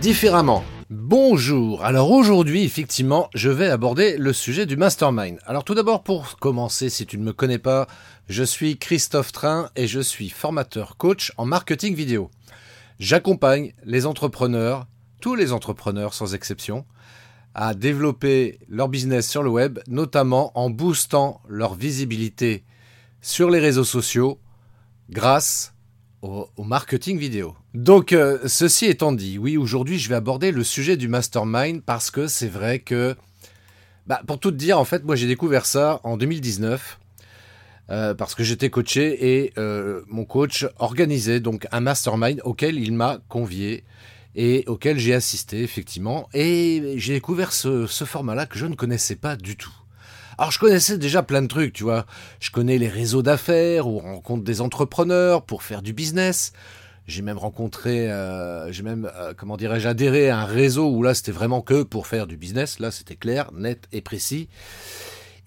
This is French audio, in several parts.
différemment. Bonjour, alors aujourd'hui effectivement je vais aborder le sujet du mastermind. Alors tout d'abord pour commencer, si tu ne me connais pas, je suis Christophe Train et je suis formateur coach en marketing vidéo. J'accompagne les entrepreneurs, tous les entrepreneurs sans exception, à développer leur business sur le web, notamment en boostant leur visibilité sur les réseaux sociaux grâce au, marketing vidéo. Donc, euh, ceci étant dit, oui, aujourd'hui, je vais aborder le sujet du mastermind parce que c'est vrai que, bah, pour tout dire, en fait, moi, j'ai découvert ça en 2019. Euh, parce que j'étais coaché et euh, mon coach organisait donc un mastermind auquel il m'a convié et auquel j'ai assisté effectivement et j'ai découvert ce format-là que je ne connaissais pas du tout. Alors je connaissais déjà plein de trucs, tu vois. Je connais les réseaux d'affaires où on rencontre des entrepreneurs pour faire du business. J'ai même rencontré, euh, j'ai même, euh, comment dirais-je, adhéré à un réseau où là c'était vraiment que pour faire du business. Là c'était clair, net et précis.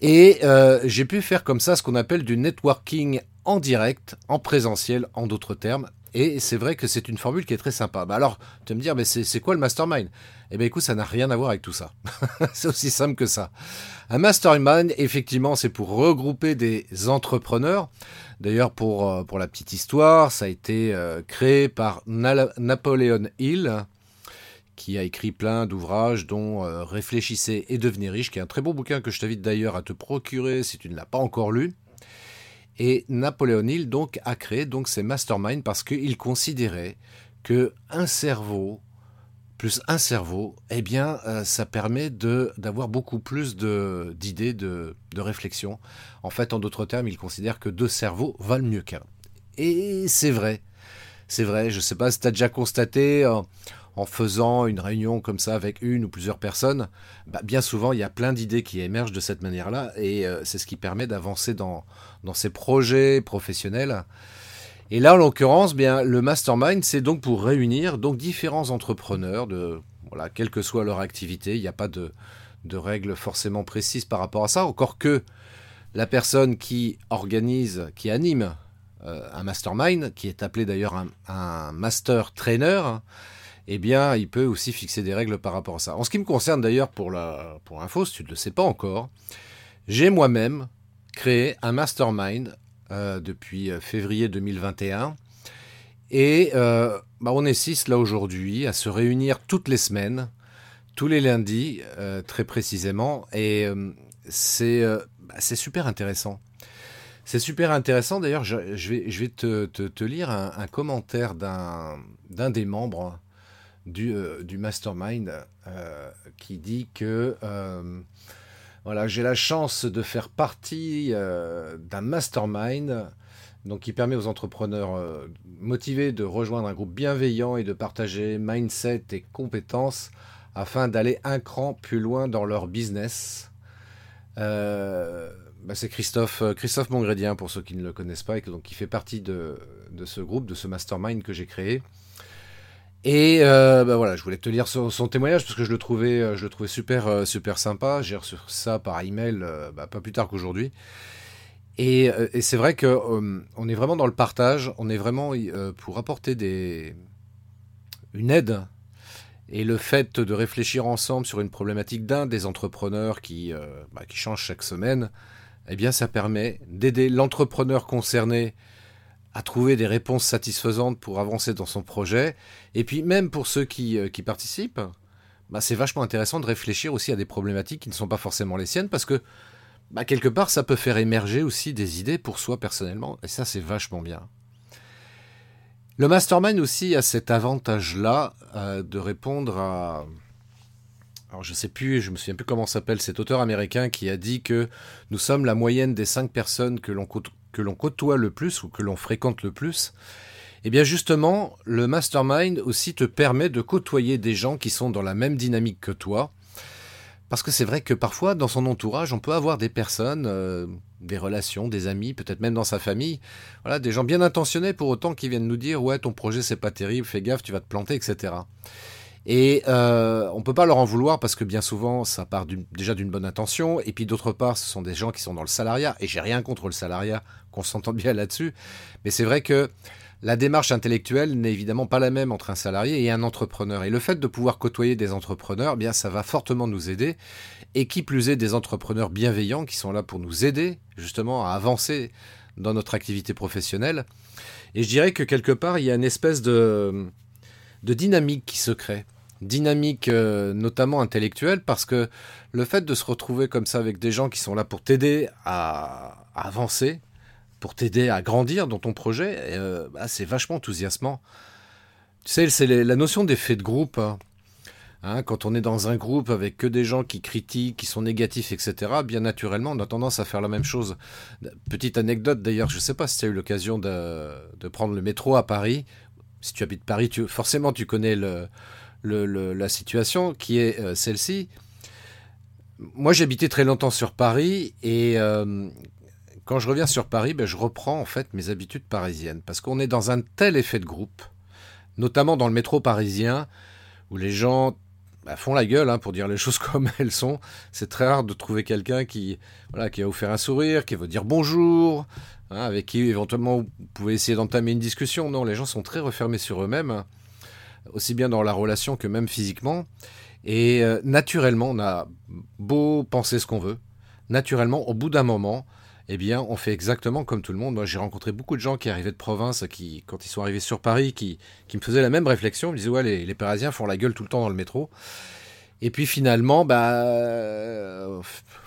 Et euh, j'ai pu faire comme ça ce qu'on appelle du networking en direct, en présentiel, en d'autres termes. Et c'est vrai que c'est une formule qui est très sympa. Bah alors, tu vas me dire, mais c'est quoi le mastermind? Eh bien écoute, ça n'a rien à voir avec tout ça. c'est aussi simple que ça. Un mastermind, effectivement, c'est pour regrouper des entrepreneurs. D'ailleurs, pour, euh, pour la petite histoire, ça a été euh, créé par Napoléon Hill, qui a écrit plein d'ouvrages dont euh, Réfléchissez et devenez riche, qui est un très beau bouquin que je t'invite d'ailleurs à te procurer si tu ne l'as pas encore lu. Et Napoléon Hill donc a créé donc ces masterminds parce qu'il considérait que un cerveau plus un cerveau, eh bien, euh, ça permet de d'avoir beaucoup plus de d'idées, de, de réflexion. En fait, en d'autres termes, il considère que deux cerveaux valent mieux qu'un. Et c'est vrai, c'est vrai. Je ne sais pas si tu as déjà constaté. En faisant une réunion comme ça avec une ou plusieurs personnes, bah, bien souvent il y a plein d'idées qui émergent de cette manière-là et euh, c'est ce qui permet d'avancer dans, dans ces projets professionnels. Et là, en l'occurrence, bien, le mastermind, c'est donc pour réunir donc différents entrepreneurs de voilà, quelle que soit leur activité. Il n'y a pas de, règles forcément précises par rapport à ça. Encore que la personne qui organise, qui anime euh, un mastermind, qui est appelé d'ailleurs un, master trainer, eh bien, il peut aussi fixer des règles par rapport à ça. En ce qui me concerne d'ailleurs, pour, la, pour info, si tu ne le sais pas encore, j'ai moi-même créé un mastermind euh, depuis euh, février 2021. Et euh, bah, on est six là aujourd'hui à se réunir toutes les semaines, tous les lundis, très précisément. Et c'est bah, c'est super intéressant. C'est super intéressant. D'ailleurs, je, vais, je vais te, te, lire un, un commentaire d'un des membres du, du mastermind qui dit que voilà, j'ai la chance de faire partie euh, d'un mastermind donc qui permet aux entrepreneurs euh, motivés de rejoindre un groupe bienveillant et de partager mindset et compétences afin d'aller un cran plus loin dans leur business. Euh, bah, c'est Christophe, Christophe Mongrédien pour ceux qui ne le connaissent pas et donc qui fait partie de, de ce groupe, de ce mastermind que j'ai créé. Et euh, bah voilà, je voulais te lire son, témoignage parce que je le trouvais, euh, je le trouvais super, euh, super sympa. J'ai reçu ça par email bah, pas plus tard qu'aujourd'hui. Et, et c'est vrai que on est vraiment dans le partage. On est vraiment pour apporter des une aide et le fait de réfléchir ensemble sur une problématique d'un des entrepreneurs qui, bah, qui change chaque semaine, eh bien, ça permet d'aider l'entrepreneur concerné à trouver des réponses satisfaisantes pour avancer dans son projet. Et puis même pour ceux qui, euh, qui participent, bah, c'est vachement intéressant de réfléchir aussi à des problématiques qui ne sont pas forcément les siennes, parce que bah, quelque part, ça peut faire émerger aussi des idées pour soi personnellement, et ça c'est vachement bien. Le mastermind aussi a cet avantage-là euh, de répondre à... Alors je sais plus, je me souviens plus comment s'appelle cet auteur américain qui a dit que nous sommes la moyenne des cinq personnes que l'on que l'on côtoie le plus ou que l'on fréquente le plus. Eh bien justement, le mastermind aussi te permet de côtoyer des gens qui sont dans la même dynamique que toi. Parce que c'est vrai que parfois, dans son entourage, on peut avoir des personnes, euh, des relations, des amis, peut-être même dans sa famille, voilà, des gens bien intentionnés pour autant qui viennent nous dire ouais ton projet c'est pas terrible, fais gaffe, tu vas te planter, etc. Et euh, on peut pas leur en vouloir parce que bien souvent ça part déjà d'une bonne intention et puis d'autre part ce sont des gens qui sont dans le salariat et j'ai rien contre le salariat, qu'on s'entende bien là-dessus, mais c'est vrai que la démarche intellectuelle n'est évidemment pas la même entre un salarié et un entrepreneur. Et le fait de pouvoir côtoyer des entrepreneurs, eh bien, ça va fortement nous aider. Et qui plus est, des entrepreneurs bienveillants qui sont là pour nous aider justement à avancer dans notre activité professionnelle. Et je dirais que quelque part, il y a une espèce de, dynamique qui se crée. Dynamique euh, notamment intellectuelle parce que le fait de se retrouver comme ça avec des gens qui sont là pour t'aider à avancer, pour t'aider à grandir dans ton projet, euh, bah, c'est vachement enthousiasmant. Tu sais, c'est la notion d'effet de groupe. Hein. Hein, quand on est dans un groupe avec que des gens qui critiquent, qui sont négatifs, etc., bien naturellement, on a tendance à faire la même chose. Petite anecdote d'ailleurs, je ne sais pas si tu as eu l'occasion de, prendre le métro à Paris. Si tu habites Paris, tu, forcément tu connais la situation qui est euh, celle-ci. Moi, j'habitais très longtemps sur Paris et euh, quand je reviens sur Paris, ben, je reprends en fait mes habitudes parisiennes. Parce qu'on est dans un tel effet de groupe, notamment dans le métro parisien, où les gens bah, font la gueule, hein, pour dire les choses comme elles sont. C'est très rare de trouver quelqu'un qui, voilà, qui va vous faire un sourire, qui va dire bonjour, hein, avec qui éventuellement vous pouvez essayer d'entamer une discussion. Non, les gens sont très refermés sur eux-mêmes, aussi bien dans la relation que même physiquement. Et euh, naturellement, on a beau penser ce qu'on veut, naturellement, au bout d'un moment, eh bien, on fait exactement comme tout le monde. Moi, j'ai rencontré beaucoup de gens qui arrivaient de province, qui, quand ils sont arrivés sur Paris, qui, me faisaient la même réflexion. Ils me disaient, ouais, les, Parisiens font la gueule tout le temps dans le métro. Et puis finalement, bah, au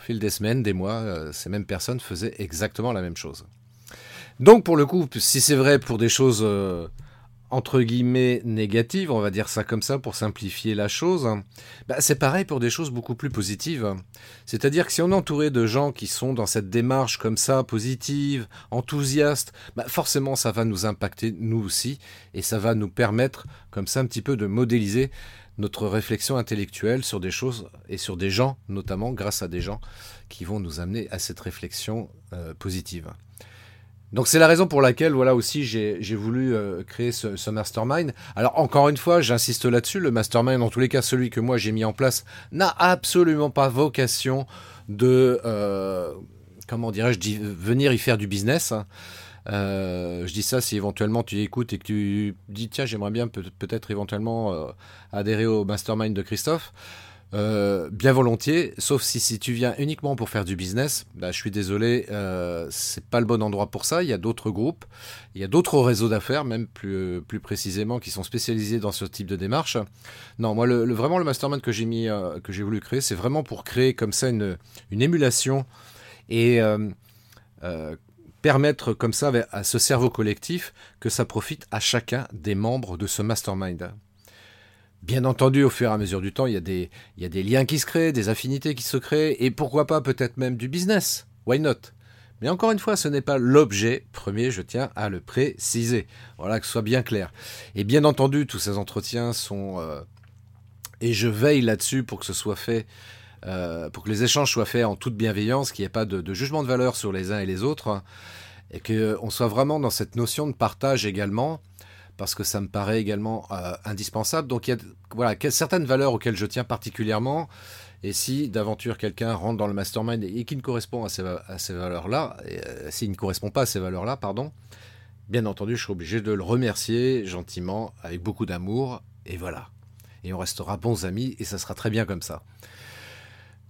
fil des semaines, des mois, euh, ces mêmes personnes faisaient exactement la même chose. Donc, pour le coup, si c'est vrai pour des choses euh, entre guillemets négatives, on va dire ça comme ça pour simplifier la chose, bah, c'est pareil pour des choses beaucoup plus positives. C'est-à-dire que si on est entouré de gens qui sont dans cette démarche comme ça, positive, enthousiaste, bah, forcément ça va nous impacter nous aussi et ça va nous permettre comme ça un petit peu de modéliser notre réflexion intellectuelle sur des choses et sur des gens, notamment grâce à des gens qui vont nous amener à cette réflexion euh, positive. Donc c'est la raison pour laquelle voilà aussi j'ai voulu euh, créer ce, mastermind. Alors encore une fois, j'insiste là-dessus, le mastermind, en tous les cas celui que moi j'ai mis en place, n'a absolument pas vocation de, euh, comment dirais-je, venir y faire du business. Hein. Euh, je dis ça si éventuellement tu écoutes et que tu dis tiens j'aimerais bien peut-être éventuellement adhérer au mastermind de Christophe. Euh, bien volontiers, sauf si, si tu viens uniquement pour faire du business, bah, je suis désolé, euh, c'est pas le bon endroit pour ça. Il y a d'autres groupes, il y a d'autres réseaux d'affaires, même plus, plus précisément, qui sont spécialisés dans ce type de démarche. Non, moi, vraiment, le mastermind que j'ai mis, euh, que j'ai voulu créer, c'est vraiment pour créer comme ça une, une émulation et euh, permettre comme ça à ce cerveau collectif que ça profite à chacun des membres de ce mastermind. Bien entendu, au fur et à mesure du temps, il y, a des, liens qui se créent, des affinités qui se créent, et pourquoi pas peut-être même du business. Why not? Mais encore une fois, ce n'est pas l'objet premier, je tiens à le préciser. Voilà, que ce soit bien clair. Et bien entendu, tous ces entretiens sont... Euh, et je veille là-dessus pour que ce soit fait, euh, pour que les échanges soient faits en toute bienveillance, qu'il n'y ait pas de, de, jugement de valeur sur les uns et les autres, et qu'on soit vraiment dans cette notion de partage également parce que ça me paraît également euh, indispensable. Donc il y a voilà, certaines valeurs auxquelles je tiens particulièrement. Et si d'aventure quelqu'un rentre dans le mastermind et, qui ne correspond à ces, ces valeurs-là, euh, s'il ne correspond pas à ces valeurs-là, pardon, bien entendu, je suis obligé de le remercier gentiment, avec beaucoup d'amour, et voilà. Et on restera bons amis, et ça sera très bien comme ça.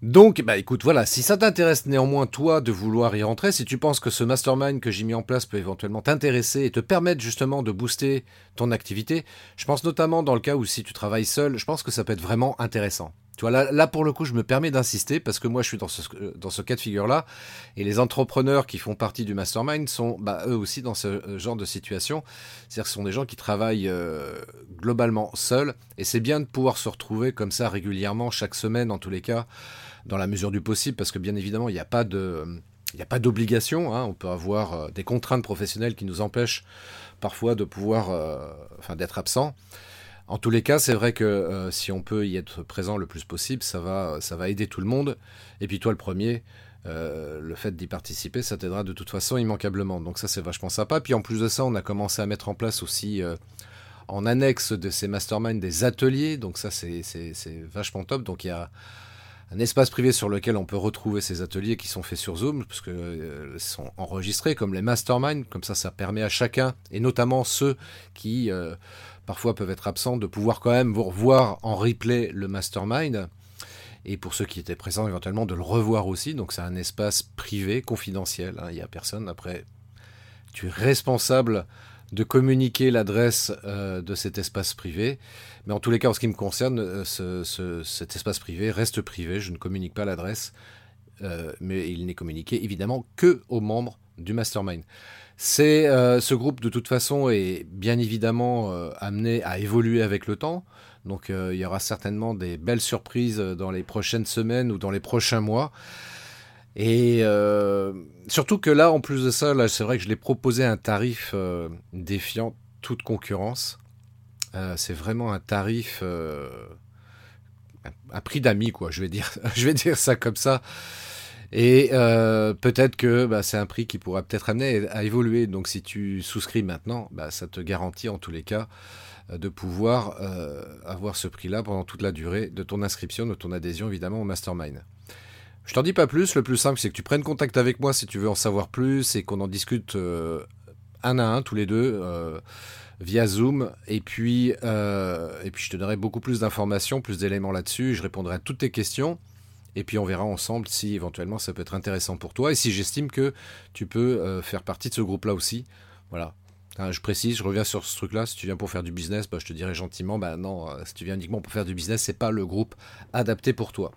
Donc, bah écoute, voilà, si ça t'intéresse néanmoins, toi, de vouloir y rentrer, si tu penses que ce mastermind que j'ai mis en place peut éventuellement t'intéresser et te permettre justement de booster ton activité, je pense notamment dans le cas où si tu travailles seul, je pense que ça peut être vraiment intéressant. Tu vois, là, là pour le coup, je me permets d'insister parce que moi, je suis dans ce, cas de figure-là et les entrepreneurs qui font partie du mastermind sont bah, eux aussi dans ce euh, genre de situation. C'est-à-dire que ce sont des gens qui travaillent euh, globalement seuls et c'est bien de pouvoir se retrouver comme ça régulièrement, chaque semaine en tous les cas dans la mesure du possible, parce que bien évidemment, il n'y a pas de il n'y a pas d'obligation, hein. on peut avoir euh, des contraintes professionnelles qui nous empêchent parfois de pouvoir, enfin d'être absent. En tous les cas, c'est vrai que si on peut y être présent le plus possible, ça va, ça va aider tout le monde. Et puis toi, le premier, le fait d'y participer, ça t'aidera de toute façon immanquablement. Donc ça, c'est vachement sympa. Puis en plus de ça, on a commencé à mettre en place aussi en annexe de ces masterminds des ateliers. Donc ça, c'est vachement top. Donc il y a un espace privé sur lequel on peut retrouver ces ateliers qui sont faits sur Zoom, parce euh, sont enregistrés comme les masterminds. Comme ça, ça permet à chacun, et notamment ceux qui euh, parfois peuvent être absents, de pouvoir quand même vous revoir en replay le mastermind. Et pour ceux qui étaient présents éventuellement, de le revoir aussi. Donc c'est un espace privé, confidentiel. Hein. Il n'y a personne. Après, tu es responsable de communiquer l'adresse euh, de cet espace privé. Mais en tous les cas, en ce qui me concerne, euh, cet espace privé reste privé. Je ne communique pas l'adresse, euh, mais il n'est communiqué évidemment que aux membres du mastermind. C'est ce groupe de toute façon est bien évidemment amené à évoluer avec le temps. Donc il y aura certainement des belles surprises dans les prochaines semaines ou dans les prochains mois. Et euh, surtout que là, en plus de ça, là, c'est vrai que je l'ai proposé un tarif euh, défiant toute concurrence. Euh, c'est vraiment un tarif à prix d'amis, quoi. Je vais dire, je vais dire ça comme ça. Et peut-être que bah, c'est un prix qui pourra peut-être amener à évoluer. Donc, si tu souscris maintenant, bah, ça te garantit en tous les cas de pouvoir avoir ce prix-là pendant toute la durée de ton inscription, de ton adhésion évidemment au mastermind. Je t'en dis pas plus, le plus simple c'est que tu prennes contact avec moi si tu veux en savoir plus et qu'on en discute euh, un à un tous les deux euh, via Zoom et puis, euh, et puis je te donnerai beaucoup plus d'informations, plus d'éléments là-dessus, je répondrai à toutes tes questions et puis on verra ensemble si éventuellement ça peut être intéressant pour toi et si j'estime que tu peux faire partie de ce groupe-là aussi. Voilà, hein, je précise, je reviens sur ce truc-là. Si tu viens pour faire du business, bah, je te dirai gentiment, bah non, si tu viens uniquement pour faire du business, c'est pas le groupe adapté pour toi.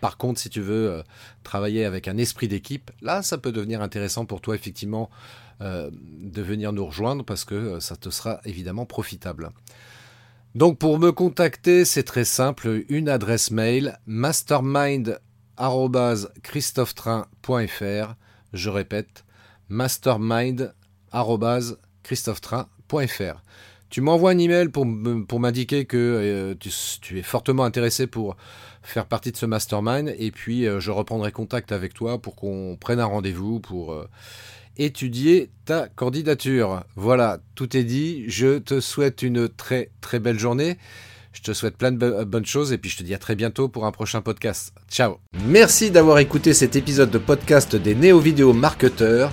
Par contre, si tu veux euh, travailler avec un esprit d'équipe, là, ça peut devenir intéressant pour toi, effectivement, euh, de venir nous rejoindre parce que euh, ça te sera évidemment profitable. Donc, pour me contacter, c'est très simple. Une adresse mail mastermind.christophetrain.fr. Je répète, mastermind.christophetrain.fr. Tu m'envoies un email pour, pour m'indiquer que tu, es fortement intéressé pour faire partie de ce mastermind et puis euh, je reprendrai contact avec toi pour qu'on prenne un rendez-vous pour euh, étudier ta candidature. Voilà, tout est dit. Je te souhaite une très très belle journée. Je te souhaite plein de bonnes choses et puis je te dis à très bientôt pour un prochain podcast. Ciao. Merci d'avoir écouté cet épisode de podcast des néo-vidéo marketeurs.